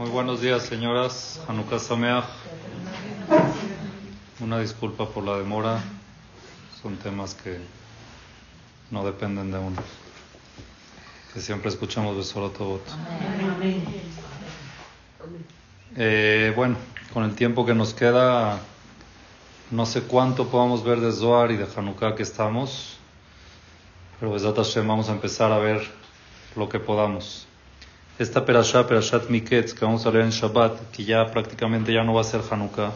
Muy buenos días, señoras. Hanukkah Sameach. Una disculpa por la demora. Son temas que no dependen de uno. Que siempre escuchamos de solo todo. Eh, bueno, con el tiempo que nos queda, no sé cuánto podamos ver de Zohar y de Hanukkah que estamos, pero Besat Hashem vamos a empezar a ver lo que podamos. Esta perashá, perashat Miketz, que vamos a leer en Shabbat, que ya prácticamente ya no va a ser Hanukkah.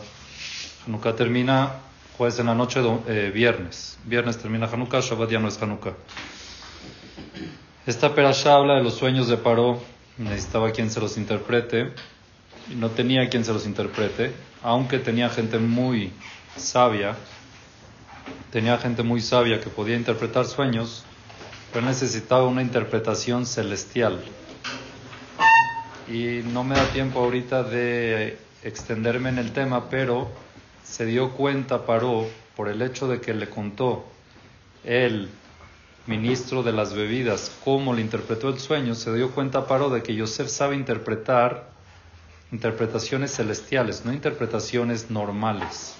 Hanukkah termina jueves en la noche, eh, viernes. Viernes termina Hanukkah, Shabbat ya no es Hanukkah. Esta perashá habla de los sueños de Paró. Necesitaba quien se los interprete. No tenía quien se los interprete, aunque tenía gente muy sabia. Tenía gente muy sabia que podía interpretar sueños, pero necesitaba una interpretación celestial y no me da tiempo ahorita de extenderme en el tema, pero se dio cuenta, paró, por el hecho de que le contó el ministro de las bebidas cómo le interpretó el sueño, se dio cuenta, paró, de que Yosef sabe interpretar interpretaciones celestiales, no interpretaciones normales.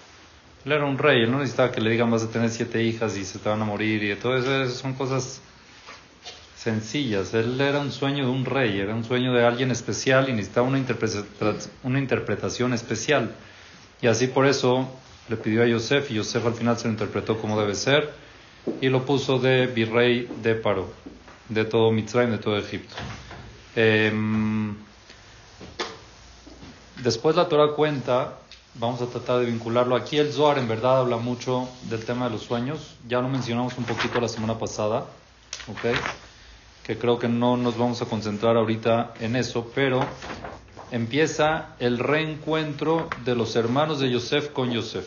Él era un rey, él no necesitaba que le digan vas a tener siete hijas y se te van a morir y todo eso, son cosas sencillas. Él era un sueño de un rey, era un sueño de alguien especial y necesitaba una, interpretación especial. Y así por eso le pidió a Yosef y Yosef al final se lo interpretó como debe ser y lo puso de virrey de Paro, de todo Mitzrayim, de todo Egipto. Em, después la Torah cuenta, vamos a tratar de vincularlo. Aquí el Zohar en verdad habla mucho del tema de los sueños, ya lo mencionamos un poquito la semana pasada. ¿ok? Que creo que no nos vamos a concentrar ahorita en eso, pero empieza el reencuentro de los hermanos de Yosef con Yosef.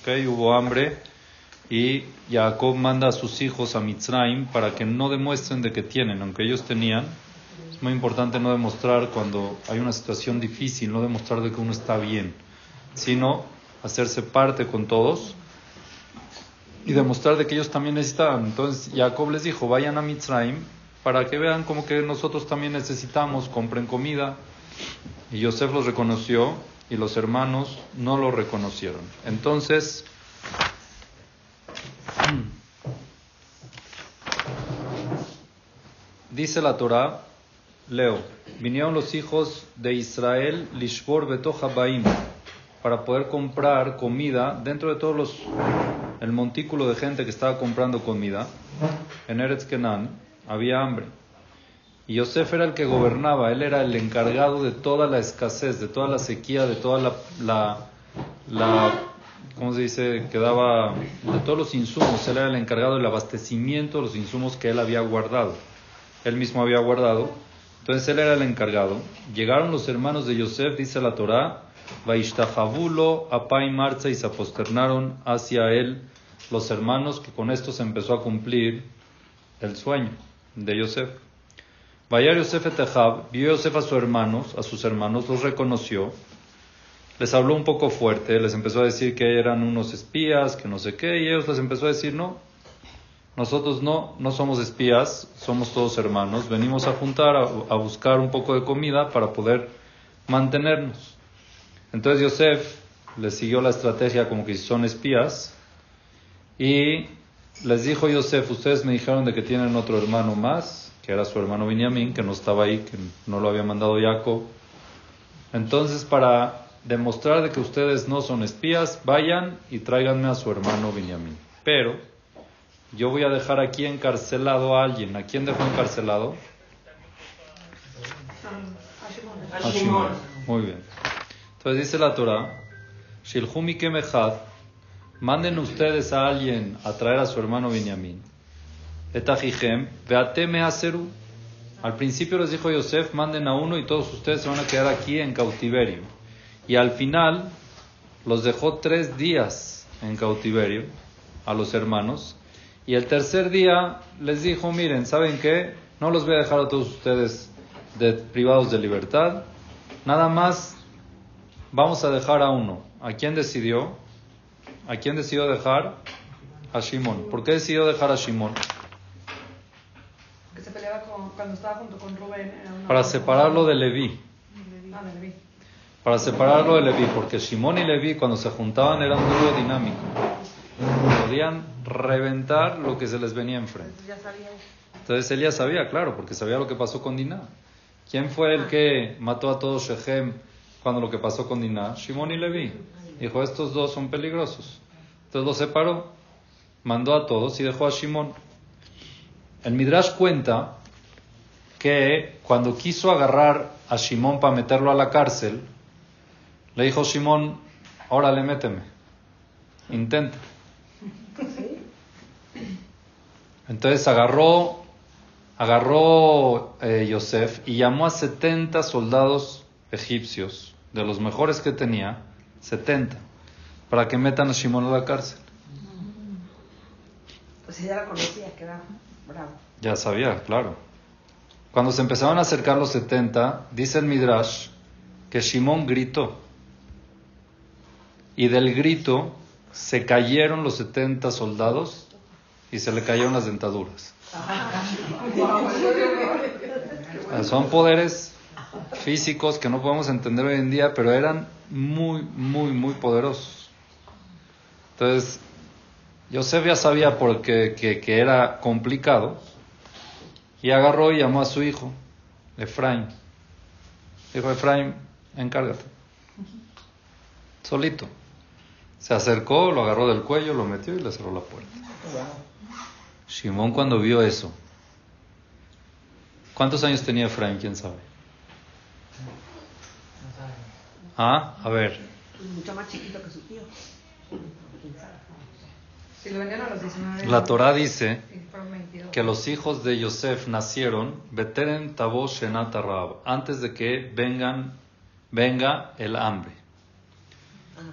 ¿Okay? Hubo hambre y Jacob manda a sus hijos a Mitzrayim para que no demuestren de que tienen, aunque ellos tenían. Es muy importante no demostrar cuando hay una situación difícil, no demostrar de que uno está bien, sino hacerse parte con todos y demostrar de que ellos también necesitaban. Entonces Jacob les dijo, vayan a Mitzrayim para que vean como que nosotros también necesitamos, compren comida. Y Yosef los reconoció y los hermanos no lo reconocieron. Entonces, dice la Torah, leo, vinieron los hijos de Israel, Lishbor Betoja Baim, para poder comprar comida dentro de todos los, el montículo de gente que estaba comprando comida en Eretz Kenan había hambre. Y Yosef era el que gobernaba, él era el encargado de toda la escasez, de toda la sequía, de toda la, la, la ¿cómo se dice? Que daba de todos los insumos, él era el encargado del abastecimiento de los insumos que él había guardado. Él mismo había guardado. Entonces él era el encargado. Llegaron los hermanos de Yosef, dice la Torá, Vaishtajabulo, Apai Marza, y se aposternaron hacia él los hermanos, que con esto se empezó a cumplir el sueño de Yosef. Vayar Yosef Etehab, vio Yosef a sus hermanos, a sus hermanos, los reconoció, les habló un poco fuerte, les empezó a decir que eran unos espías, que no sé qué, y ellos les empezó a decir, no, nosotros no, no somos espías, somos todos hermanos, venimos a juntar, a, a buscar un poco de comida para poder mantenernos. Entonces Yosef les siguió la estrategia como que son espías y les dijo Yosef, ustedes me dijeron de que tienen otro hermano más, que era su hermano Benjamín, que no estaba ahí, que no lo había mandado Jacob. Entonces, para demostrar de que ustedes no son espías, vayan y tráiganme a su hermano Benjamín. Pero yo voy a dejar aquí encarcelado a alguien. ¿A quién dejó encarcelado? A Shimon. Muy bien. Entonces dice la Torah, Shilhumi Kemechad, manden ustedes a alguien a traer a su hermano Benjamín. Etajijem, veateme aseru. Al principio les dijo Yosef, manden a uno y todos ustedes se van a quedar aquí en cautiverio. Y al final los dejó tres días en cautiverio a los hermanos. Y el tercer día les dijo, miren, ¿saben qué? No los voy a dejar a todos ustedes de, privados de libertad. Nada más vamos a dejar a uno. ¿A quién decidió? ¿A quién decidió dejar? A Shimon. ¿Por qué decidió dejar a Shimon? Que se peleaba con, cuando estaba junto con Rubén. Para separarlo de Leví. Ah, Para separarlo de Leví, porque Shimón y Leví cuando se juntaban eran un dúo dinámico. Podían reventar lo que se les venía enfrente. Entonces él ya sabía, claro, porque sabía lo que pasó con Diná. ¿Quién fue el que mató a todos Shechem cuando lo que pasó con Diná? Shimón y Leví. Dijo, estos dos son peligrosos. Entonces los separó, mandó a todos y dejó a Shimón. El Midrash cuenta que cuando quiso agarrar a Shimón para meterlo a la cárcel, le dijo Shimón, órale, méteme, intenta. Entonces agarró, agarró eh, Yosef y llamó a 70 soldados egipcios, de los mejores que tenía, 70, para que metan a Shimón a la cárcel. Pues ella la conocía, que era bravo. Ya sabía, claro. Cuando se empezaron a acercar los 70, dice el Midrash que Shimón gritó. Y del grito se cayeron los 70 soldados y se le cayeron las dentaduras. Son poderes físicos que no podemos entender hoy en día, pero eran muy, muy, muy poderosos. Entonces, Yosef ya sabía porque, que, que era complicado y agarró y llamó a su hijo, Efraín. Dijo, Efraín, encárgate. Solito. Se acercó, lo agarró del cuello, lo metió y le cerró la puerta. Simón cuando vio eso, ¿cuántos años tenía Efraín? ¿Quién sabe? Ah, a ver. Mucho más chiquito que su tío. La Torah dice que los hijos de Yosef nacieron Beteren antes de que vengan, venga el hambre.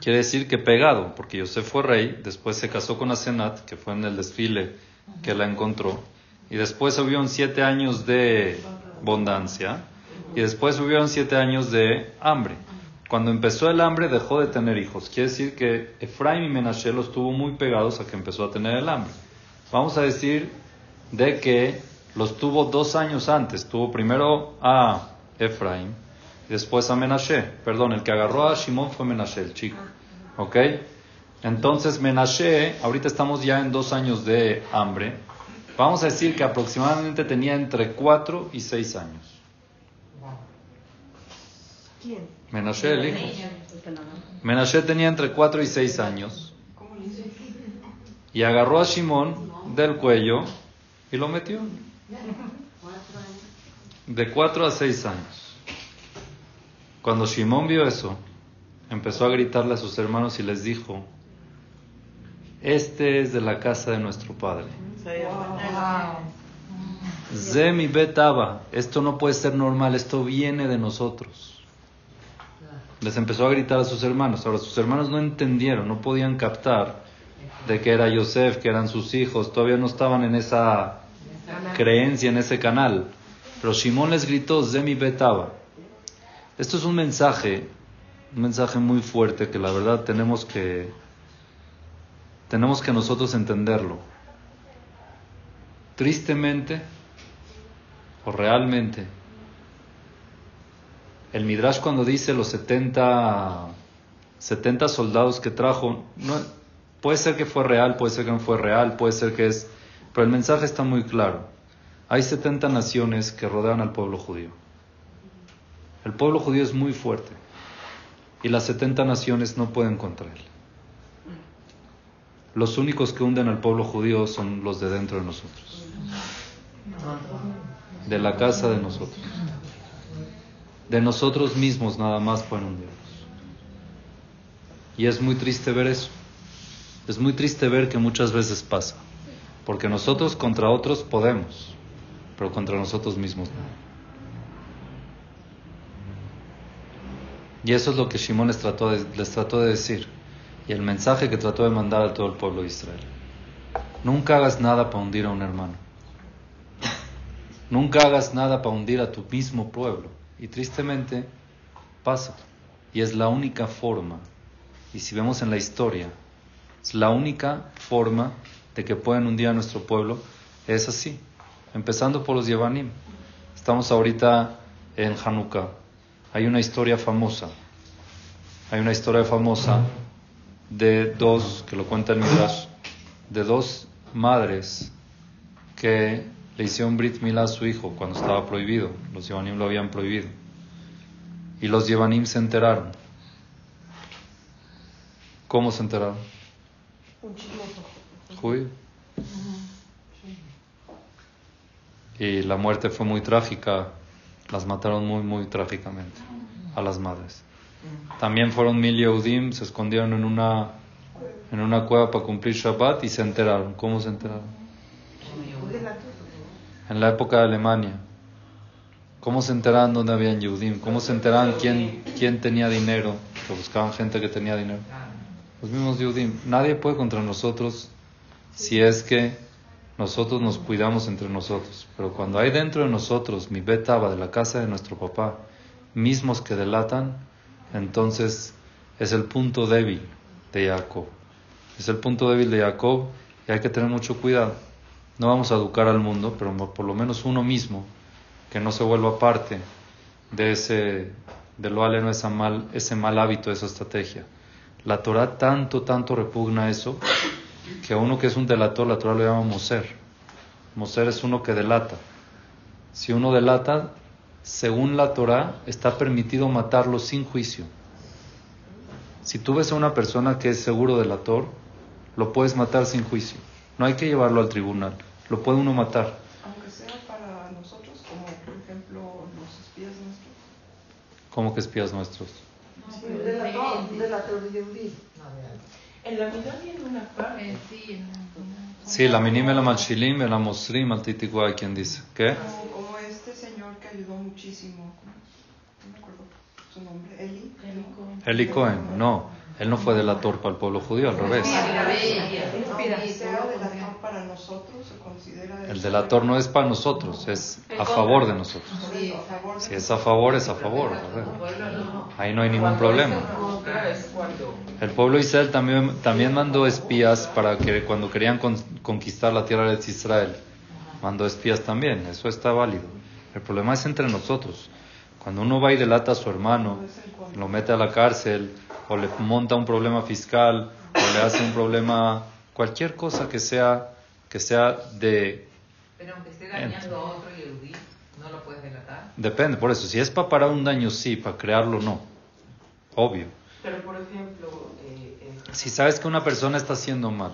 Quiere decir que pegado, porque Yosef fue rey, después se casó con Asenat, que fue en el desfile que la encontró, y después hubieron siete años de bondancia, y después hubieron siete años de hambre. Cuando empezó el hambre dejó de tener hijos. Quiere decir que Efraín y Menashe los tuvo muy pegados a que empezó a tener el hambre. Vamos a decir de que los tuvo dos años antes. Tuvo primero a Efraín y después a Menashe. Perdón, el que agarró a Shimon fue Menashe, el chico. ¿Ok? Entonces Menashe, ahorita estamos ya en dos años de hambre. Vamos a decir que aproximadamente tenía entre cuatro y seis años. ¿Quién? Menashe, el hijo. Menashe tenía entre 4 y 6 años. Y agarró a Shimón del cuello y lo metió. De 4 a 6 años. Cuando Shimón vio eso, empezó a gritarle a sus hermanos y les dijo, este es de la casa de nuestro padre. Zemi betaba, esto no puede ser normal, esto viene de nosotros les empezó a gritar a sus hermanos. Ahora sus hermanos no entendieron, no podían captar de que era Yosef, que eran sus hijos, todavía no estaban en esa creencia, en ese canal. Pero Shimón les gritó, Zemi Betaba. Esto es un mensaje, un mensaje muy fuerte que la verdad tenemos que, tenemos que nosotros entenderlo. Tristemente, o realmente, el Midrash cuando dice los 70, 70 soldados que trajo, puede ser que fue real, puede ser que no fue real, puede ser que es... Pero el mensaje está muy claro. Hay 70 naciones que rodean al pueblo judío. El pueblo judío es muy fuerte y las 70 naciones no pueden contra él. Los únicos que hunden al pueblo judío son los de dentro de nosotros, de la casa de nosotros de nosotros mismos nada más pueden hundirnos. Y es muy triste ver eso. Es muy triste ver que muchas veces pasa. Porque nosotros contra otros podemos, pero contra nosotros mismos no. Y eso es lo que Shimón les trató, de, les trató de decir. Y el mensaje que trató de mandar a todo el pueblo de Israel. Nunca hagas nada para hundir a un hermano. Nunca hagas nada para hundir a tu mismo pueblo. Y tristemente pasa. Y es la única forma. Y si vemos en la historia, es la única forma de que puedan hundir a nuestro pueblo. Es así. Empezando por los Yevanim. Estamos ahorita en Hanukkah. hay una historia famosa. Hay una historia famosa de dos, que lo cuenta el Midrash, de dos madres que le hicieron Brit Milá a su hijo cuando estaba prohibido. Los Yevanim lo habían prohibido. Y los Yevanim se enteraron. ¿Cómo se enteraron? Un chismoso. Judío. Y la muerte fue muy trágica. Las mataron muy, muy trágicamente a las madres. También fueron mil Yehudim, se escondieron en una, en una cueva para cumplir Shabbat y se enteraron. ¿Cómo se enteraron? En la época de Alemania. ¿Cómo se enteraban dónde habían Yehudim? ¿Cómo se enteraban quién, quién tenía dinero? Que buscaban gente que tenía dinero. Los mismos Yehudim. Nadie puede contra nosotros si es que nosotros nos cuidamos entre nosotros. Pero cuando hay dentro de nosotros mi betaba de la casa de nuestro papá, mismos que delatan, entonces es el punto débil de Jacob. Es el punto débil de Jacob y hay que tener mucho cuidado. No vamos a educar al mundo, pero por lo menos uno mismo, que no se vuelva parte de ese, de lo aleno, mal, ese mal hábito, esa estrategia. La Torah tanto, tanto repugna eso, que a uno que es un delator, la Torah lo llama Moser. Moser es uno que delata. Si uno delata, según la Torah, está permitido matarlo sin juicio. Si tú ves a una persona que es seguro delator, lo puedes matar sin juicio. No hay que llevarlo al tribunal, lo puede uno matar. Aunque sea para nosotros, como por ejemplo los espías nuestros. como que espías nuestros? Delator de la sí, en la- Sí, la minim, el amashilim, el amosrim, al titiguay, quien dice. ¿Qué? Como, este señor que ayudó muchísimo. ¿cómo? No me acuerdo su nombre. Eli. Eli Cohen. Eli Cohen, no. Él no fue delator para el pueblo judío, al revés. El delator no es para nosotros, es a favor de nosotros. Si es a favor, es a favor. Ahí no hay ningún problema. El pueblo de Israel también, también mandó espías para que cuando querían con- conquistar la tierra de Israel, mandó espías también, eso está válido. El problema es entre nosotros. Cuando uno va y delata a su hermano, lo mete a la cárcel, o le monta un problema fiscal, o le hace un problema, cualquier cosa que sea, que sea de... Pero aunque esté dañando a otro yehudí, no lo puedes delatar. Depende, por eso, si es para parar un daño, sí, para crearlo, no. Obvio. Pero por ejemplo, eh, eh, Si sabes que una persona está haciendo mal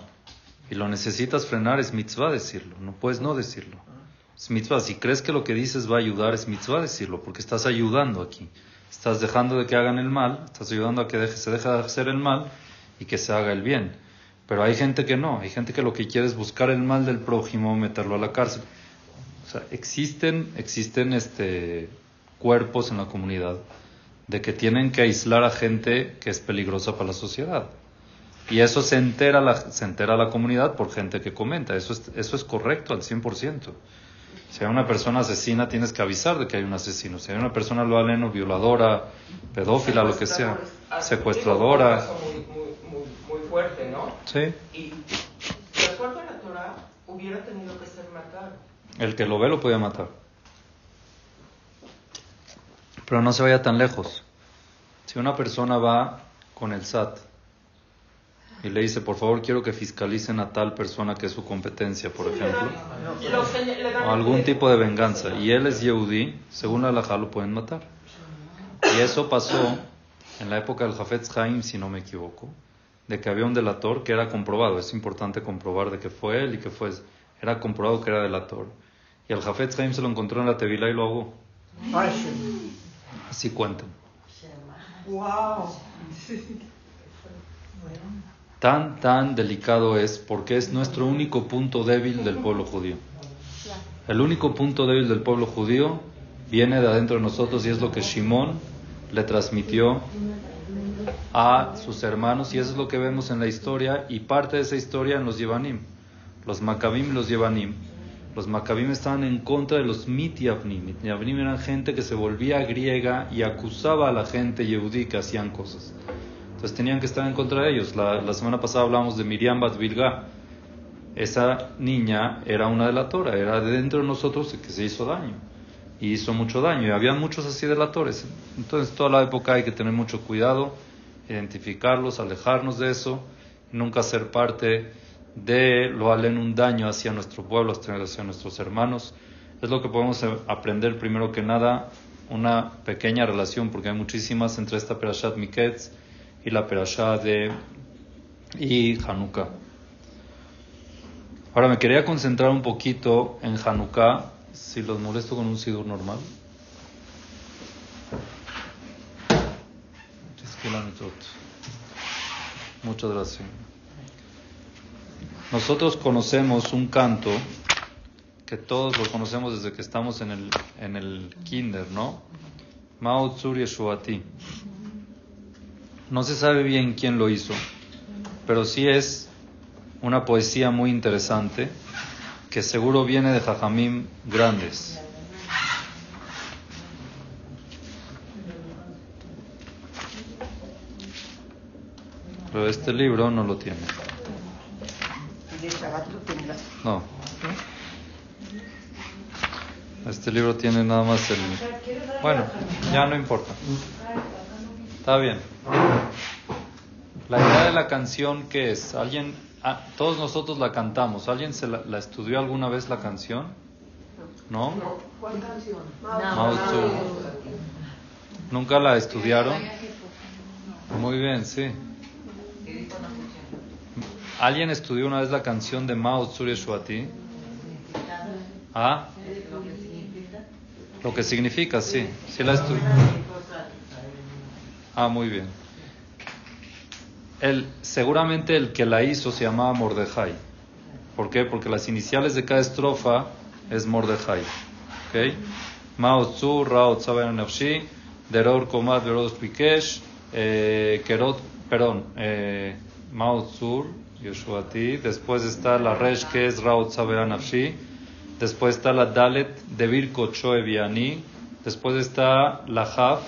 y lo necesitas frenar, es mitzvah decirlo, no puedes no decirlo. Es mitzvah, si crees que lo que dices va a ayudar, es mitzvah decirlo, porque estás ayudando aquí. Estás dejando de que hagan el mal, estás ayudando a que se deje de hacer el mal y que se haga el bien. Pero hay gente que no, hay gente que lo que quiere es buscar el mal del prójimo, meterlo a la cárcel. O sea, existen, existen este, cuerpos en la comunidad de que tienen que aislar a gente que es peligrosa para la sociedad. Y eso se entera la, se entera la comunidad por gente que comenta. Eso es, eso es correcto al 100%. Si hay una persona asesina, tienes que avisar de que hay un asesino. Si hay una persona lo aleno, violadora, pedófila, lo que sea, secuestradora. Caso muy, muy, fuerte, ¿no? Sí. Y de acuerdo a la Torah, hubiera tenido que ser matado. El que lo ve lo puede matar. Pero no se vaya tan lejos. Si una persona va con el SAT y le dice, por favor, quiero que fiscalicen a tal persona que es su competencia, por ejemplo, Lo que le dan o algún tipo de venganza, y él es Yehudi, según la halajá lo pueden matar. Y eso pasó en la época del Jafetz Haim, si no me equivoco, de que había un delator que era comprobado. Es importante comprobar de que fue él y que fue. Era comprobado que era delator. Y al Jafetz Haim se lo encontró en la Tevila y lo ahogó. Así cuentan. wow. Tan, tan delicado es porque es nuestro único punto débil del pueblo judío. El único punto débil del pueblo judío viene de adentro de nosotros y es lo que Shimón le transmitió a sus hermanos y eso es lo que vemos en la historia y parte de esa historia en los Yevanim. Los Maccabim y los Yevanim. Los Maccabim estaban en contra de los Mityavnim. Mityavnim eran gente que se volvía griega y acusaba a la gente yehudí que hacían cosas. Entonces tenían que estar en contra de ellos. La, la semana pasada hablamos de Miriam Bat Bilga. Esa niña era una delatora, era de dentro de nosotros que se hizo daño. y hizo mucho daño. Y había muchos así delatores. Entonces, toda la época hay que tener mucho cuidado, identificarlos, alejarnos de eso, nunca ser parte de lo alen un daño hacia nuestro pueblo, hacia nuestros hermanos. Es lo que podemos aprender primero que nada, una pequeña relación, porque hay muchísimas entre esta Perashat Miketz y la Perashat de y Hanukkah. Ahora me quería concentrar un poquito en Hanukkah, si los molesto con un sidur normal. Muchas gracias. Nosotros conocemos un canto que todos lo conocemos desde que estamos en el, en el kinder, ¿no? Mao Yeshuati. No se sabe bien quién lo hizo, pero sí es una poesía muy interesante que seguro viene de Jajamim grandes. Pero este libro no lo tiene. No. Este libro tiene nada más el... Bueno, ya no importa. Está bien. La idea de la canción, ¿qué es? ¿Alguien Ah, todos nosotros la cantamos. ¿Alguien se la, estudió alguna vez la canción? ¿No? ¿Cuál canción? Mao ¿Nunca la estudiaron? Muy bien, sí. ¿Alguien estudió una vez la canción de Mao Tsuri Shuati? ¿Ah? Lo que significa, sí. Sí la estudió. Ah, muy bien seguramente el que la hizo se llamaba Mordejai. ¿Por qué? Porque las iniciales de cada estrofa es Mordejai. ¿Ok? Mao Tzu, Rao Tzaben Nafshi, Deror Komat Veros Pikesh, eh, Kerot, perdón, eh, Mao Tzu, Yeshuati. Después está la Resh, que es Rao Tzaben Nafshi. Después está la Dalet, Devir Kochoe Viani. Después está la Haf,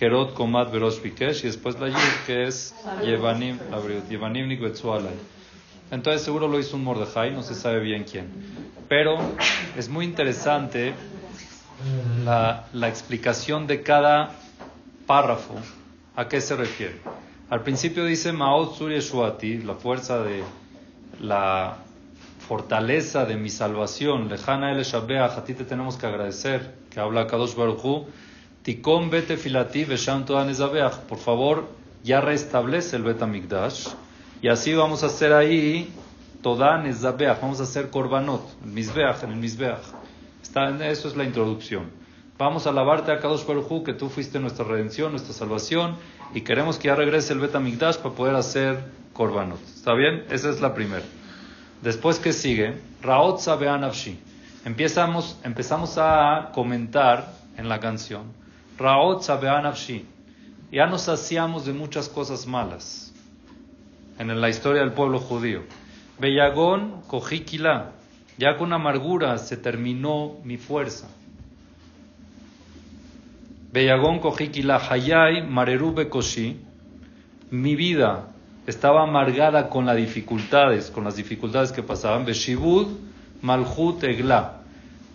Kerot Komat Verosh Bikesh y después la Yud que es Yevanim, la Yevanim Entonces seguro lo hizo un Mordejai, no se sabe bien quién. Pero es muy interesante la, la explicación de cada párrafo. ¿A qué se refiere? Al principio dice Maot Sur Shuati, la fuerza de la fortaleza de mi salvación. Lejana el Shabeach, a ti te tenemos que agradecer, que habla Kadosh Baruch Tikom bete filati Por favor, ya restablece el betamigdash. Y así vamos a hacer ahí toda nezabeach. Vamos a hacer korbanot, el misbeach, en el misbeach. eso es la introducción. Vamos a alabarte a Kadosh Baruj que tú fuiste nuestra redención, nuestra salvación, y queremos que ya regrese el Betamigdash para poder hacer korbanot. ¿Está bien? Esa es la primera. Después que sigue, Raot Sabeanavshi. Empezamos, empezamos a comentar en la canción Raot Sabeanavshi. Ya nos hacíamos de muchas cosas malas en la historia del pueblo judío. Bellagón Kojikila. Ya con amargura se terminó mi fuerza. Bellagón Kojikila Hayai Marerube Koshi. Mi vida estaba amargada con las dificultades, con las dificultades que pasaban. Beshibud Malhut Egla.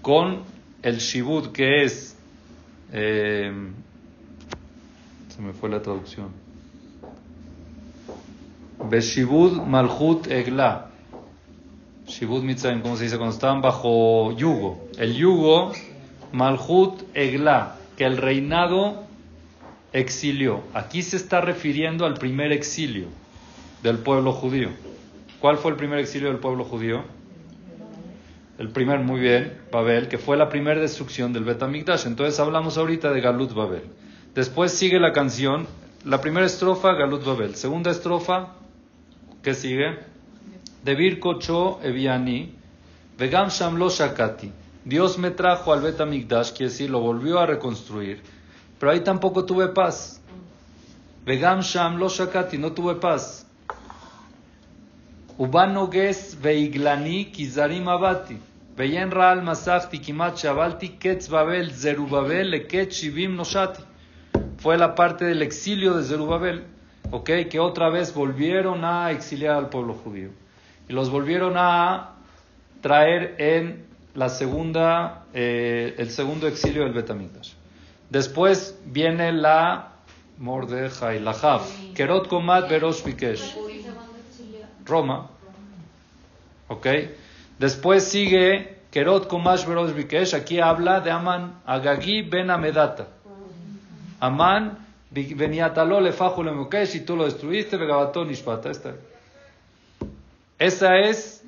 Con el Shibud que es eh, se me fue la traducción. Beshibud Malhut Egla. Shibud Mitzrayim, ¿cómo se dice? Cuando estaban bajo yugo. El yugo, Malhut Egla, que el reinado exilió. Aquí se está refiriendo al primer exilio del pueblo judío. ¿Cuál fue el primer exilio del pueblo judío? El primer, muy bien, Babel, que fue la primera destrucción del Betamigdash. Entonces hablamos ahorita de Galut Babel. Después sigue la canción, la primera estrofa, Galut Babel. Segunda estrofa, ¿qué sigue? Debir Kocho Eviani, Vegam Shamlo Shakati. Dios me trajo al Betamigdash, quiere decir, lo volvió a reconstruir. Pero ahí tampoco tuve paz. Vegam Shamlo Shakati, no tuve paz. Ubanoges veiglani kizarim abati. Veyen raal masachti kimat shabalti ketz babel zerubabel leket shivim noshati. Fue la parte del exilio de Zerubabel, ¿ok? Que otra vez volvieron a exiliar al pueblo judío. Y los volvieron a traer en la segunda, eh, el segundo exilio del Betamigdash. Después viene la Mordejai, la Jaf, Kerot Komat Berosh Bikesh, Roma. ¿Ok? Después sigue Kerot Komash Berosh Bikesh, aquí habla de Aman Agagi Ben Amedata. Amán venía taló le fajo le mukesh y tú lo destruiste, vegabatón ishpata. Esta. Esa es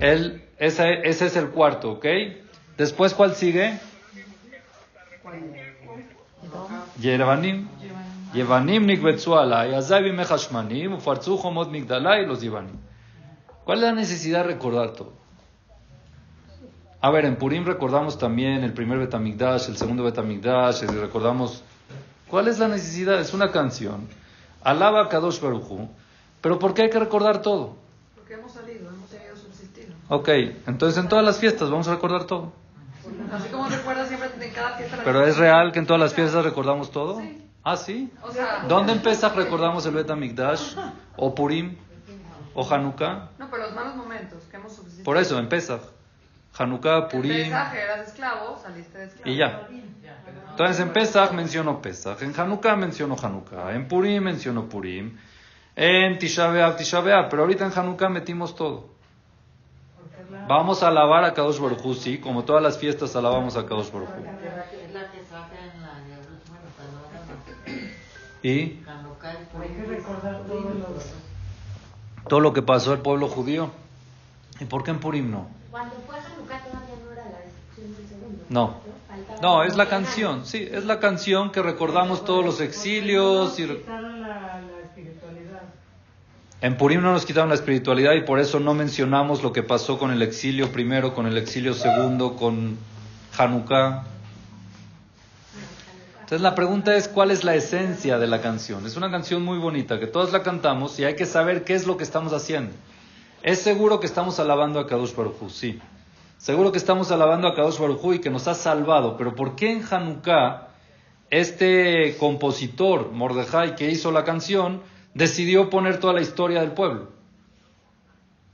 el, esa, ese es el cuarto, ¿ok? Después, ¿cuál sigue? Yevanim. Yevanim nikbetzuala, yazabi mechashmanim, ufarzu homot los Yevanim. ¿Cuál es la necesidad de recordar todo? A ver, en Purim recordamos también el primer Betamigdash, el segundo Betamigdash, recordamos... ¿Cuál es la necesidad? Es una canción. Alaba a Kadosh Baruchu. Pero ¿por qué hay que recordar todo? Porque hemos salido, hemos tenido subsistir. Ok, entonces en todas las fiestas vamos a recordar todo. Así como recuerdas siempre en cada fiesta. ¿Pero es real que en todas las fiestas recordamos todo? Sí. Ah, sí. O sea, ¿Dónde empieza recordamos el Betamigdash? ¿O Purim? ¿O Hanukkah? no, pero los malos momentos que hemos subsistido. Por eso, en Pesach. Hanukkah, En Purim Pesaj eras esclavo, saliste de esclavo. y ya. Entonces en Pesach menciono Pesach, en Hanukkah menciono Hanukkah, en Purim menciono Purim, en Tisha B'Av, Tisha B'Av, pero ahorita en Hanukkah metimos todo. Vamos a alabar a Kadosh Baruj Hu, sí, como todas las fiestas alabamos a Kadosh Baruj Hu. Los... todo lo que pasó al pueblo judío. ¿Y por qué en Purim no? Cuando fue Hanukkah todavía no era la destrucción del segundo. No. No, es la canción, sí, es la canción que recordamos todos los exilios y... Quitaron la, la espiritualidad. En Purim no nos quitaron la espiritualidad y por eso no mencionamos lo que pasó con el exilio primero, con el exilio segundo, con Hanukkah. Entonces la pregunta es cuál es la esencia de la canción. Es una canción muy bonita que todos la cantamos y hay que saber qué es lo que estamos haciendo. Es seguro que estamos alabando a Kadosh Baruj Hu, sí. Seguro que estamos alabando a Kadosh Baruj Hu y que nos ha salvado. Pero ¿por qué en Hanukkah este compositor, Mordejai, que hizo la canción, decidió poner toda la historia del pueblo?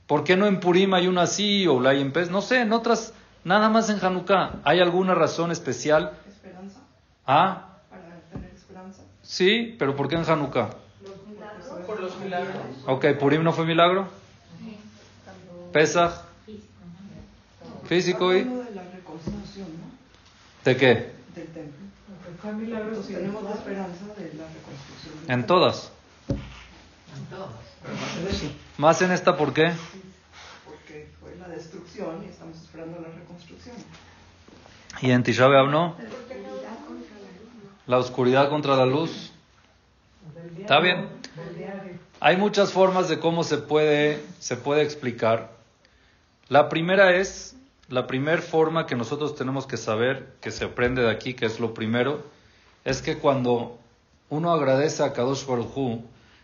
¿Por qué no en Purim hay una así o la hay en Pes? No sé, en otras, nada más en Hanukkah. ¿Hay alguna razón especial? Esperanza, Ah. Sí, pero ¿por qué en Hanukkah? Por los milagros. Ok, Purim no fue milagro. Pesach, físico y... De la reconstrucción, ¿no? ¿De qué? Del templo. Porque fue milagro Entonces tenemos la esperanza de la reconstrucción. En todas. En todas. Más en esta, ¿por qué? Porque fue la destrucción y estamos esperando la reconstrucción. Y en Tisha B'Av no. La oscuridad contra la luz. Está bien. Hay muchas formas de cómo se puede, se puede explicar. La primera es, la primera forma que nosotros tenemos que saber, que se aprende de aquí, que es lo primero, es que cuando uno agradece a Kadosh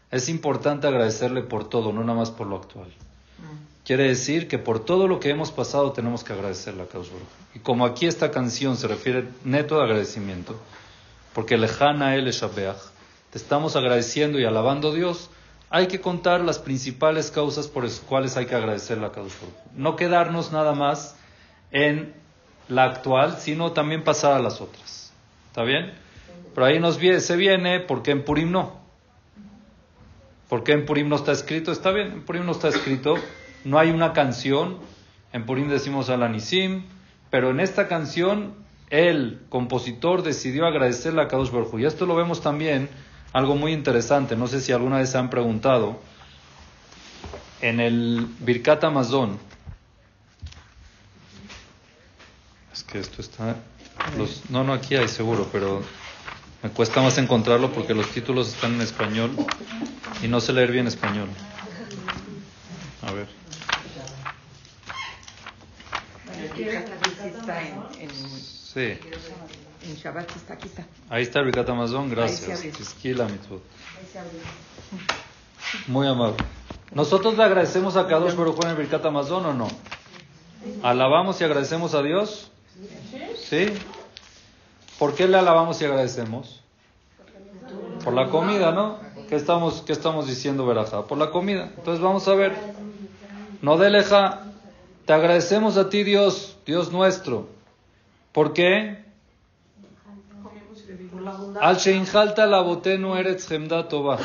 es importante agradecerle por todo, no nada más por lo actual. Quiere decir que por todo lo que hemos pasado tenemos que agradecerle a Kadosh. Y como aquí esta canción se refiere neto de agradecimiento, porque lejana el Shabeach, te estamos agradeciendo y alabando a Dios, hay que contar las principales causas por las cuales hay que agradecerle a Kadosh. No quedarnos nada más en la actual, sino también pasar a las otras. ¿Está bien? Pero ahí nos viene, se viene porque en Purim no. ¿Por qué en Purim no está escrito? Está bien, en Purim no está escrito. No hay una canción. En Purim decimos al Anisim. Pero en esta canción, el compositor decidió agradecerle a Kadosh. Y esto lo vemos también, algo muy interesante. No sé si alguna vez se han preguntado. En el Birkat Amazon. Es que esto está. Los, no, no, aquí hay seguro, pero me cuesta más encontrarlo porque los títulos están en español y no sé leer bien español. A ver. Está en, en, Sí, en Shabbat, está aquí está. ahí está el Birkat Amazon, gracias. mitzvot. Muy amable. ¿Nosotros le agradecemos a Kadosh Baruj en el Birkat Amazon o no? ¿Alabamos y agradecemos a Dios? ¿Sí? ¿Por qué le alabamos y agradecemos? Por la comida, ¿no? ¿Qué estamos, qué estamos diciendo, Verajá? Por la comida. Entonces vamos a ver. No deleja Te agradecemos a ti, Dios, Dios nuestro. ¿Por qué? Al Sheinjalta la botenu eretz Tova.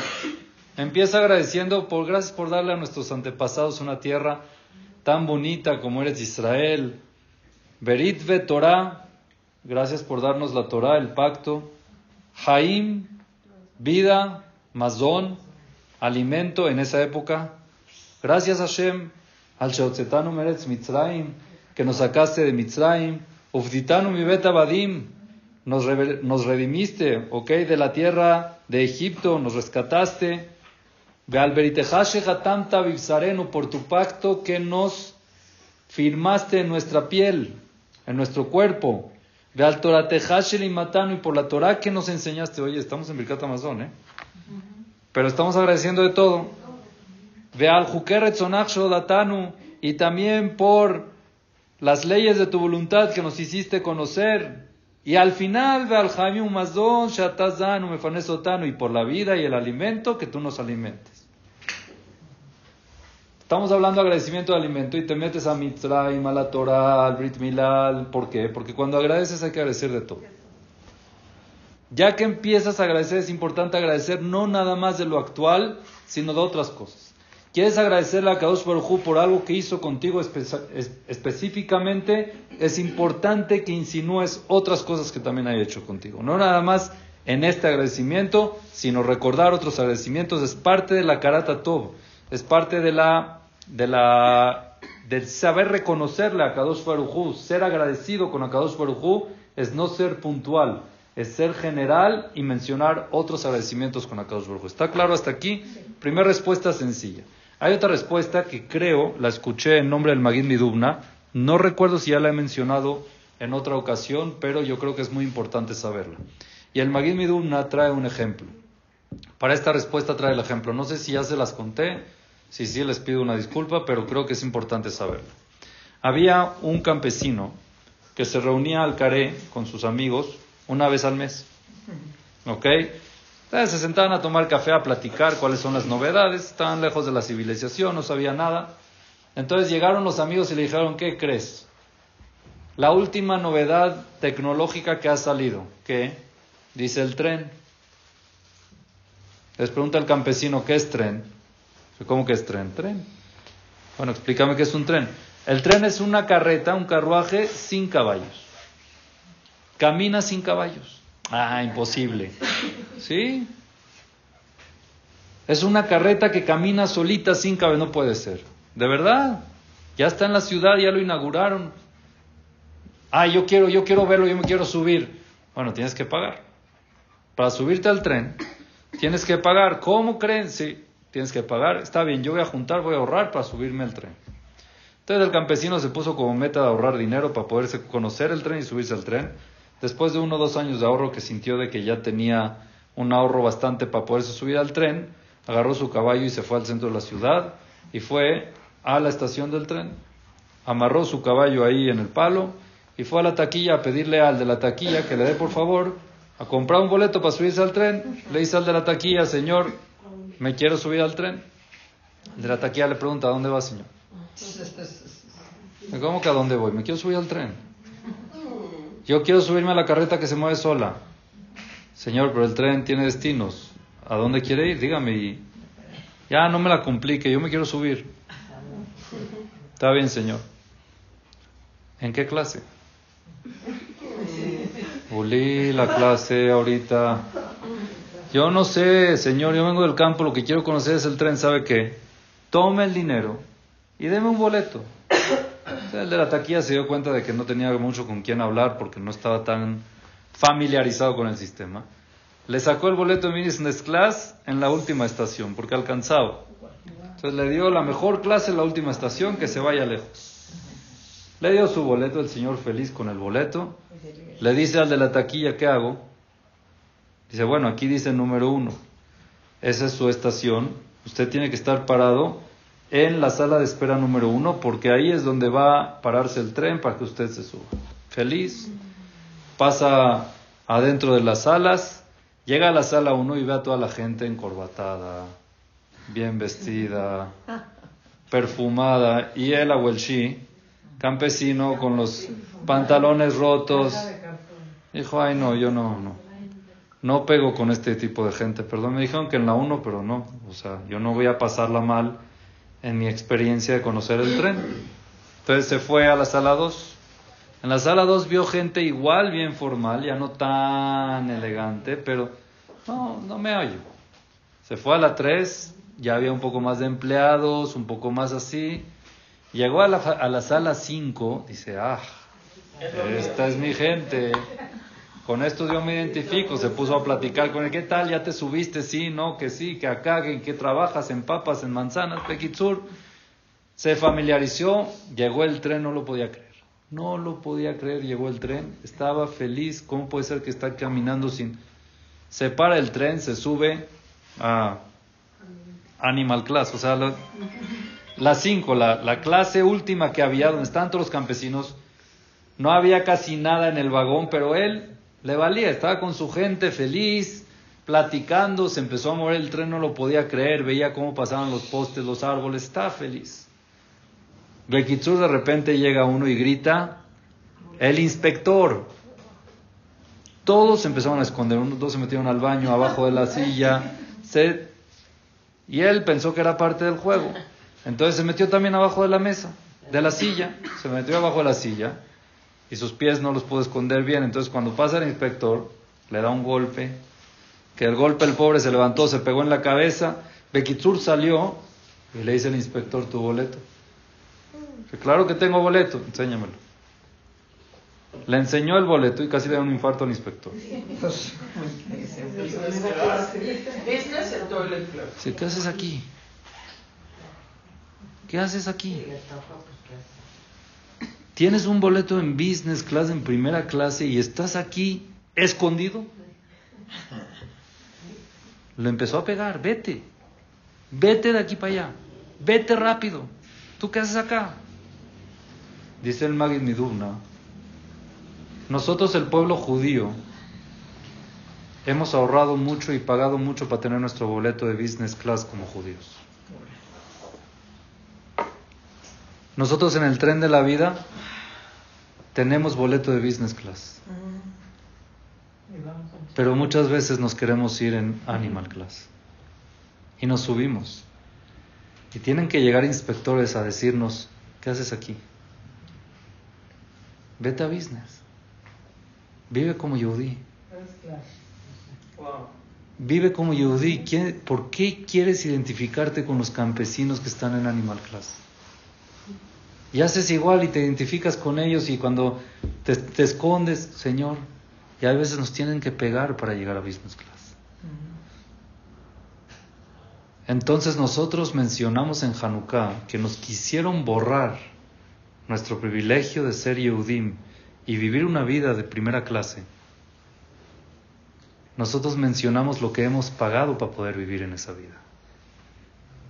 Empieza agradeciendo por gracias por darle a nuestros antepasados una tierra tan bonita como eres Israel. Berit ve Torah, gracias por darnos la Torah, el pacto. Haim, vida, mazón, alimento en esa época. Gracias Hashem, al Sheotzetanu Meretz Mitzrayim, que nos sacaste de Mitzrayim. Ufditanu mi bet abadim, nos, nos redimiste, ok, de la tierra de Egipto, nos rescataste. Bealberitejashe hatam tabibsarenu, por tu pacto que nos firmaste en nuestra piel, en nuestro cuerpo. Beal toratejashe limatanu, y por la Torah que nos enseñaste. Oye, estamos en Birkat Amazon, ¿eh? Pero estamos agradeciendo de todo. Veal shodatanu, y también por las leyes de tu voluntad que nos hiciste conocer. Y al final, ve al Jaime Mazón, Shatazanu, Mefanesotanu, y por la vida y el alimento que tú nos alimentes. Estamos hablando de agradecimiento de alimento y te metes a Mitzrayim, a la Torah, al Brit. ¿Por qué? Porque cuando agradeces hay que agradecer de todo. Ya que empiezas a agradecer, es importante agradecer no nada más de lo actual, sino de otras cosas. ¿Quieres agradecerle a Kadosh Baruj por algo que hizo contigo espe- es- específicamente? Es importante que insinúes otras cosas que también haya hecho contigo. No nada más en este agradecimiento, sino recordar otros agradecimientos. Es parte de la Karata Tov. Es parte de la, de la, del saber reconocerle a Kadosh Baruj. Ser agradecido con Kadosh Baruj es no ser puntual, es ser general y mencionar otros agradecimientos con Akadosh Baruj. ¿Está claro hasta aquí? Primera respuesta sencilla. Hay otra respuesta que creo, la escuché en nombre del Magid Midubna, no recuerdo si ya la he mencionado en otra ocasión, pero yo creo que es muy importante saberla. Y el Magid Midubna trae un ejemplo. Para esta respuesta trae el ejemplo. No sé si ya se las conté, si sí les pido una disculpa, pero creo que es importante saberlo. Había un campesino que se reunía al caré con sus amigos una vez al mes. ¿Ok? Entonces se sentaban a tomar café, a platicar cuáles son las novedades. Estaban lejos de la civilización, no sabía nada. Entonces llegaron los amigos y le dijeron, ¿qué crees? La última novedad tecnológica que ha salido. ¿Qué? Dice el tren. Les pregunta el campesino, ¿qué es tren? ¿Cómo que es tren? Tren. Bueno, explícame qué es un tren. El tren es una carreta, un carruaje sin caballos. Camina sin caballos. Ah, imposible. ¿Sí? Es una carreta que camina solita sin caballos. No puede ser. ¿De verdad? Ya está en la ciudad, ya lo inauguraron. Ah, yo quiero, yo quiero verlo, yo me quiero subir. Bueno, tienes que pagar. Para subirte al tren, tienes que pagar. ¿Cómo creen? Sí, tienes que pagar. Está bien, yo voy a juntar, voy a ahorrar para subirme al tren. Entonces el campesino se puso como meta de ahorrar dinero para poderse conocer el tren y subirse al tren. Después de uno o dos años de ahorro que sintió de que ya tenía un ahorro bastante para poderse subir al tren, agarró su caballo y se fue al centro de la ciudad y fue a la estación del tren. Amarró su caballo ahí en el palo y fue a la taquilla a pedirle al de la taquilla que le dé por favor a comprar un boleto para subirse al tren. Le dice al de la taquilla, señor, me quiero subir al tren. El de la taquilla le pregunta, ¿a dónde va, señor? ¿Cómo que a dónde voy? Me quiero subir al tren. Yo quiero subirme a la carreta que se mueve sola. Señor, pero el tren tiene destinos. ¿A dónde quiere ir? Dígame. Ya no me la complique, yo me quiero subir. Está bien, señor. ¿En qué clase? Uli, la clase ahorita. Yo no sé, señor, yo vengo del campo, lo que quiero conocer es el tren, ¿sabe qué? Tome el dinero y deme un boleto. El de la taquilla se dio cuenta de que no tenía mucho con quién hablar porque no estaba tan familiarizado con el sistema. Le sacó el boleto de business class en la última estación porque alcanzaba. Entonces le dio la mejor clase en la última estación que se vaya lejos. Le dio su boleto, el señor feliz con el boleto. Le dice al de la taquilla, ¿qué hago? Dice, bueno, aquí dice número uno. Esa es su estación. Usted tiene que estar parado en la sala de espera número uno porque ahí es donde va a pararse el tren para que usted se suba. Feliz. Pasa adentro de las salas. Llega a la sala uno y ve a toda la gente encorbatada, bien vestida, perfumada. Y él, Abuelshi, campesino con los pantalones rotos. Dijo, ay no, yo no, no. No pego con este tipo de gente. Perdón, me dijeron que en la 1, pero no. O sea, yo no voy a pasarla mal en mi experiencia de conocer el tren. Entonces se fue a la sala 2. En la sala 2 vio gente igual, bien formal, ya no tan elegante, pero no, no me hallo. Se fue a la 3, ya había un poco más de empleados, un poco más así. Llegó a la, a la sala 5, dice, ah, esta es mi gente. Con esto yo me identifico. Se puso a platicar con él. ¿Qué tal? ¿Ya te subiste? Sí, no, que sí, que acá, que, que trabajas en papas, en manzanas, Pequitsur. Se familiarizó, llegó el tren, no lo podía creer. No lo podía creer, llegó el tren, estaba feliz. ¿Cómo puede ser que está caminando sin... Se para el tren, se sube a Animal Class, o sea, la, la cinco, la, la clase última que había, donde estaban todos los campesinos, no había casi nada en el vagón, pero él le valía, estaba con su gente feliz, platicando, se empezó a mover el tren, no lo podía creer, veía cómo pasaban los postes, los árboles, estaba feliz. Bekitsur de repente llega uno y grita, el inspector. Todos empezaron a esconder, unos dos se metieron al baño, abajo de la silla, y él pensó que era parte del juego. Entonces se metió también abajo de la mesa, de la silla, se metió abajo de la silla y sus pies no los pudo esconder bien. Entonces cuando pasa el inspector, le da un golpe, que el golpe el pobre se levantó, se pegó en la cabeza, Bekitsur salió y le dice al inspector tu boleto. Que claro que tengo boleto, enséñamelo. Le enseñó el boleto y casi le da un infarto al inspector. Dice, ¿qué haces aquí? ¿Qué haces aquí? Tienes un boleto en business class, en primera clase, y estás aquí escondido. Lo empezó a pegar, vete, vete de aquí para allá, vete rápido. ¿Tú qué haces acá? Dice el Magid Midurna, nosotros el pueblo judío hemos ahorrado mucho y pagado mucho para tener nuestro boleto de business class como judíos. Nosotros en el tren de la vida tenemos boleto de business class, pero muchas veces nos queremos ir en animal class y nos subimos. Y tienen que llegar inspectores a decirnos, ¿qué haces aquí? Vete a business. Vive como Yehudi. Vive como Yehudi. ¿Quién- ¿Por qué quieres identificarte con los campesinos que están en Animal Class? Y haces igual y te identificas con ellos y cuando te, te escondes, Señor, y a veces nos tienen que pegar para llegar a Business Class. Entonces nosotros mencionamos en Hanukkah que nos quisieron borrar nuestro privilegio de ser Yehudim y vivir una vida de primera clase. Nosotros mencionamos lo que hemos pagado para poder vivir en esa vida.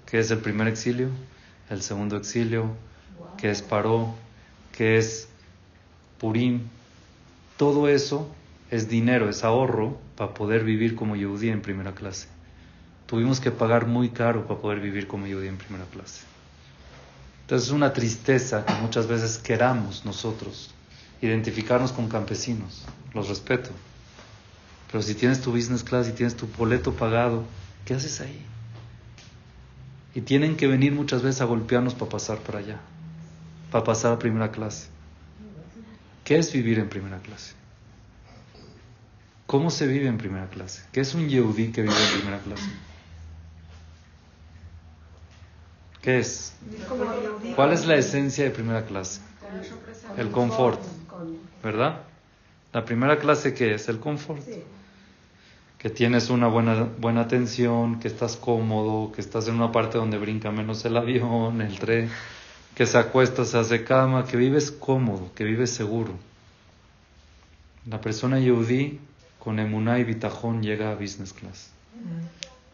Que es el primer exilio, el segundo exilio, que es Paró, que es Purim. Todo eso es dinero, es ahorro para poder vivir como Yehudí en primera clase. Tuvimos que pagar muy caro para poder vivir como Yehudí en primera clase. Entonces es una tristeza que muchas veces queramos nosotros identificarnos con campesinos. Los respeto. Pero si tienes tu business class y tienes tu boleto pagado, ¿qué haces ahí? Y tienen que venir muchas veces a golpearnos para pasar para allá, para pasar a primera clase. ¿Qué es vivir en primera clase? ¿Cómo se vive en primera clase? ¿Qué es un Yehudí que vive en primera clase? ¿Qué es? ¿Cuál es la esencia de primera clase? El confort, ¿verdad? La primera clase que es el confort. Que tienes una buena, buena atención, que estás cómodo, que estás en una parte donde brinca menos el avión, el tren, que se acuesta, se hace cama, que vives cómodo, que vives seguro. La persona Yehudí con emuná y bitajón llega a business class.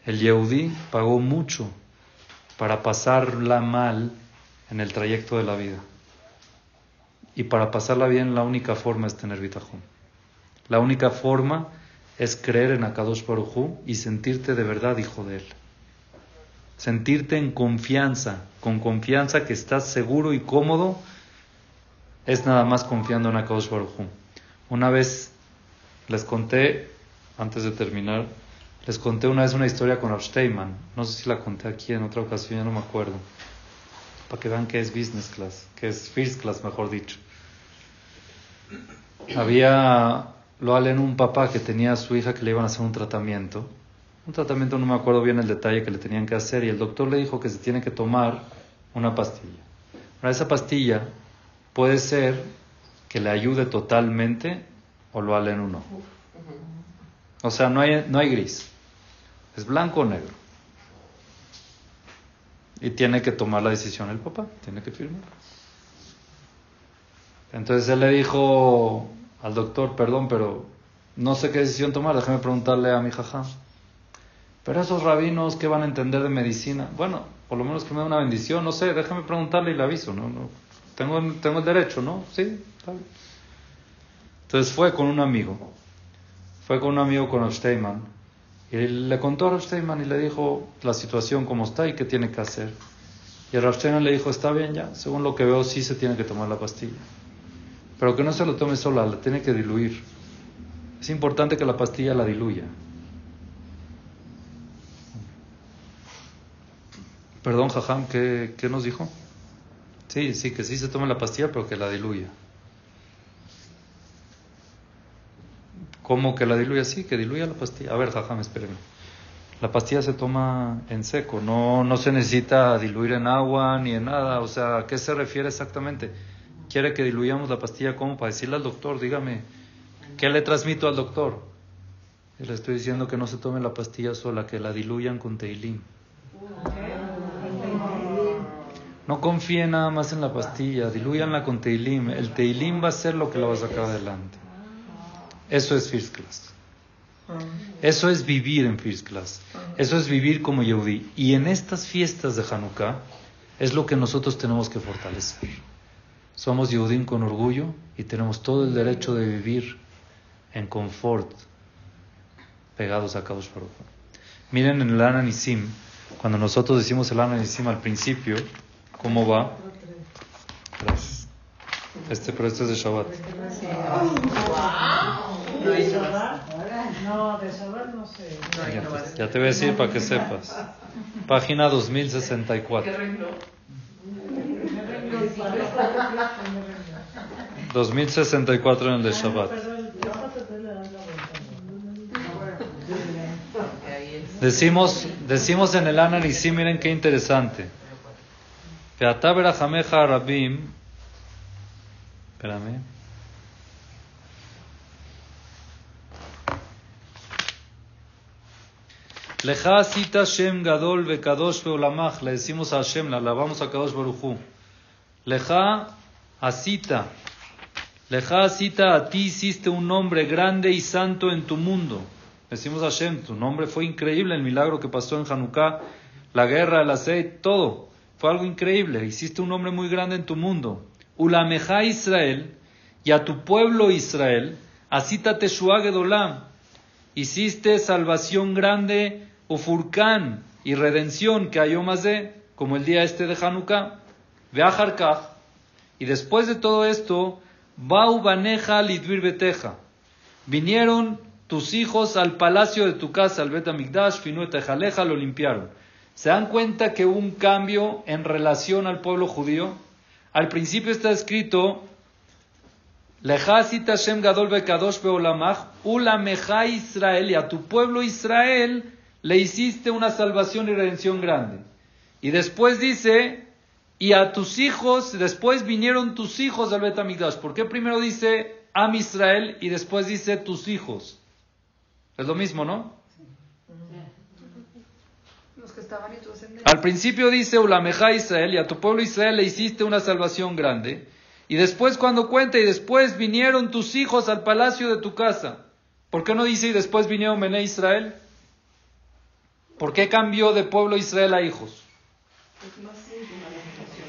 El Yehudí pagó mucho para pasarla mal en el trayecto de la vida. Y para pasarla bien la única forma es tener bitajón. La única forma es creer en Akadosh Baruj y sentirte de verdad hijo de él. Sentirte en confianza, con confianza que estás seguro y cómodo es nada más confiando en Akadosh Baruj Hu. Una vez les conté, antes de terminar, les conté una vez una historia con Rav Steinman. No sé si la conté aquí en otra ocasión, ya no me acuerdo. Para que vean que es business class, que es first class, mejor dicho. Había, lo en un papá que tenía a su hija que le iban a hacer un tratamiento. Un tratamiento, no me acuerdo bien el detalle que le tenían que hacer, y el doctor le dijo que se tiene que tomar una pastilla. Ahora, esa pastilla puede ser que le ayude totalmente o lo en uno. O sea, no hay, no hay gris. Es blanco o negro. Y tiene que tomar la decisión el papá, tiene que firmar. Entonces él le dijo al doctor, perdón, pero no sé qué decisión tomar, déjame preguntarle a mi jajá. Pero esos rabinos, ¿qué van a entender de medicina? Bueno, por lo menos que me dé una bendición, no sé, déjame preguntarle y le aviso, ¿no? no tengo, tengo el derecho, ¿no? Sí, está bien. Entonces fue con un amigo, fue con un amigo con Steinman, y le contó a Steinman y le dijo la situación como está y qué tiene que hacer. Y a Steinman le dijo, está bien ya, según lo que veo sí se tiene que tomar la pastilla. Pero que no se lo tome sola, la tiene que diluir. Es importante que la pastilla la diluya. Perdón, Jajam, ¿qué, ¿qué, nos dijo? Sí, sí, que sí se tome la pastilla, pero que la diluya. ¿Cómo que la diluya? Sí, que diluya la pastilla. A ver, Jajam, espérenme. La pastilla se toma en seco, no, no se necesita diluir en agua ni en nada. O sea, ¿a qué se refiere exactamente? quiere que diluyamos la pastilla, ¿cómo? Para decirle al doctor, dígame, ¿qué le transmito al doctor? Y le estoy diciendo que no se tome la pastilla sola, que la diluyan con teilim. No confíe nada más en la pastilla, diluyanla con teilim. El teilim va a ser lo que la va a sacar adelante. Eso es first class. Eso es vivir en first class. Eso es vivir como Yehudi. Y en estas fiestas de Hanukkah es lo que nosotros tenemos que fortalecer. Somos Yehudim con orgullo y tenemos todo el derecho de vivir en confort pegados a Kadosh Baruch. Miren en el Ananisim, cuando nosotros decimos el Ananisim al principio, ¿cómo va? Gracias. Este, pero este es de Shabbat. No, de Shabbat no sé. Ya, ya te voy a decir para que sepas. Página 2064. 2064 en el de Shabbat. Decimos, decimos en el análisis, miren qué interesante. Rabim. Espérame. Leja cita Shem Gadol Kadosh Veolamach. Le decimos a Hashem, la alabamos a Kadosh Baruchu. Leja Asita. Leja Asita, a ti hiciste un nombre grande y santo en tu mundo. Decimos a Hashem, tu nombre fue increíble, el milagro que pasó en Hanukkah, la guerra, el aceite, todo. Fue algo increíble. Hiciste un nombre muy grande en tu mundo. Ulameja Israel, y a tu pueblo Israel, Asita Teshua Gedolam. Hiciste salvación grande, Ufurkan y redención que hay más de, como el día este de Hanukkah. Veajarkaj. Y después de todo esto, Bau Baneja Lidvir Beteja. Vinieron tus hijos al palacio de tu casa, al Betamigdash, Finuetejaleja, lo limpiaron. ¿Se dan cuenta que hubo un cambio en relación al pueblo judío? Al principio está escrito, Lejasit Hashem Gadol Bekadosh Beolamach, Ulameja Israel, y a tu pueblo Israel le hiciste una salvación y redención grande. Y después dice, y a tus hijos, después vinieron tus hijos al Betamigdash. ¿Por qué primero dice Am Israel y después dice tus hijos? Es lo mismo, ¿no? Estaban y Al principio dice Ulameja Israel y a tu pueblo Israel le hiciste una salvación grande. Y después cuando cuenta y después vinieron tus hijos al palacio de tu casa. ¿Por qué no dice y después vinieron Mené Israel? ¿Por qué cambió de pueblo Israel a hijos?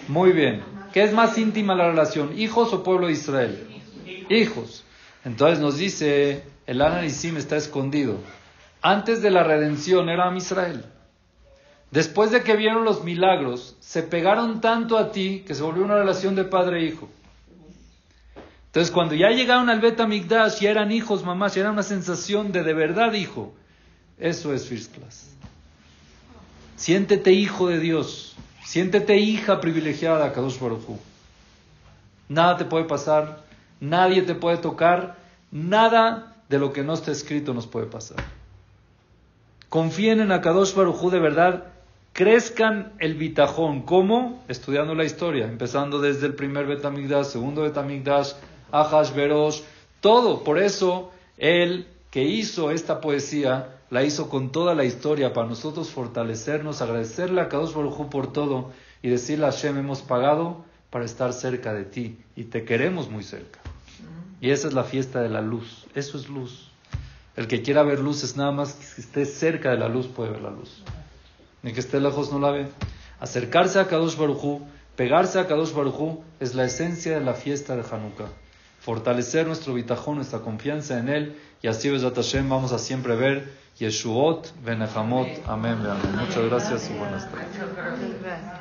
Muy bien. ¿Qué es más íntima la relación? ¿Hijos o pueblo de Israel? Hijos. Entonces nos dice, el análisis está escondido. Antes de la redención era Israel. Después de que vieron los milagros, se pegaron tanto a ti que se volvió una relación de padre e hijo. Entonces, cuando ya llegaron al Bet Amigdash, ya eran hijos, mamás, ya era una sensación de de verdad hijo. Eso es First Class. Siéntete hijo de Dios. Siéntete hija privilegiada, Kadosh Baruj Hu. Nada te puede pasar, nadie te puede tocar, nada de lo que no está escrito nos puede pasar. Confíen en Akadosh Baruj Hu de verdad, crezcan el bitajón. ¿Cómo? Estudiando la historia, empezando desde el primer Betamigdash, segundo Betamigdash, Ahash Verosh, todo. Por eso, él que hizo esta poesía, la hizo con toda la historia para nosotros fortalecernos, agradecerle a Kadosh Baruj por todo y decirle a Hashem, hemos pagado para estar cerca de ti y te queremos muy cerca. Y esa es la fiesta de la luz, eso es luz. El que quiera ver luz es nada más que esté cerca de la luz puede ver la luz. Ni que esté lejos no la ve. Acercarse a Kadosh Barujú, pegarse a Kadosh Barujú es la esencia de la fiesta de Hanukkah. Fortalecer nuestro bitajón, nuestra confianza en Él y así Besat Hashem vamos a siempre ver Yeshuot, Benehamot, Amén, amén. Muchas gracias y buenas tardes.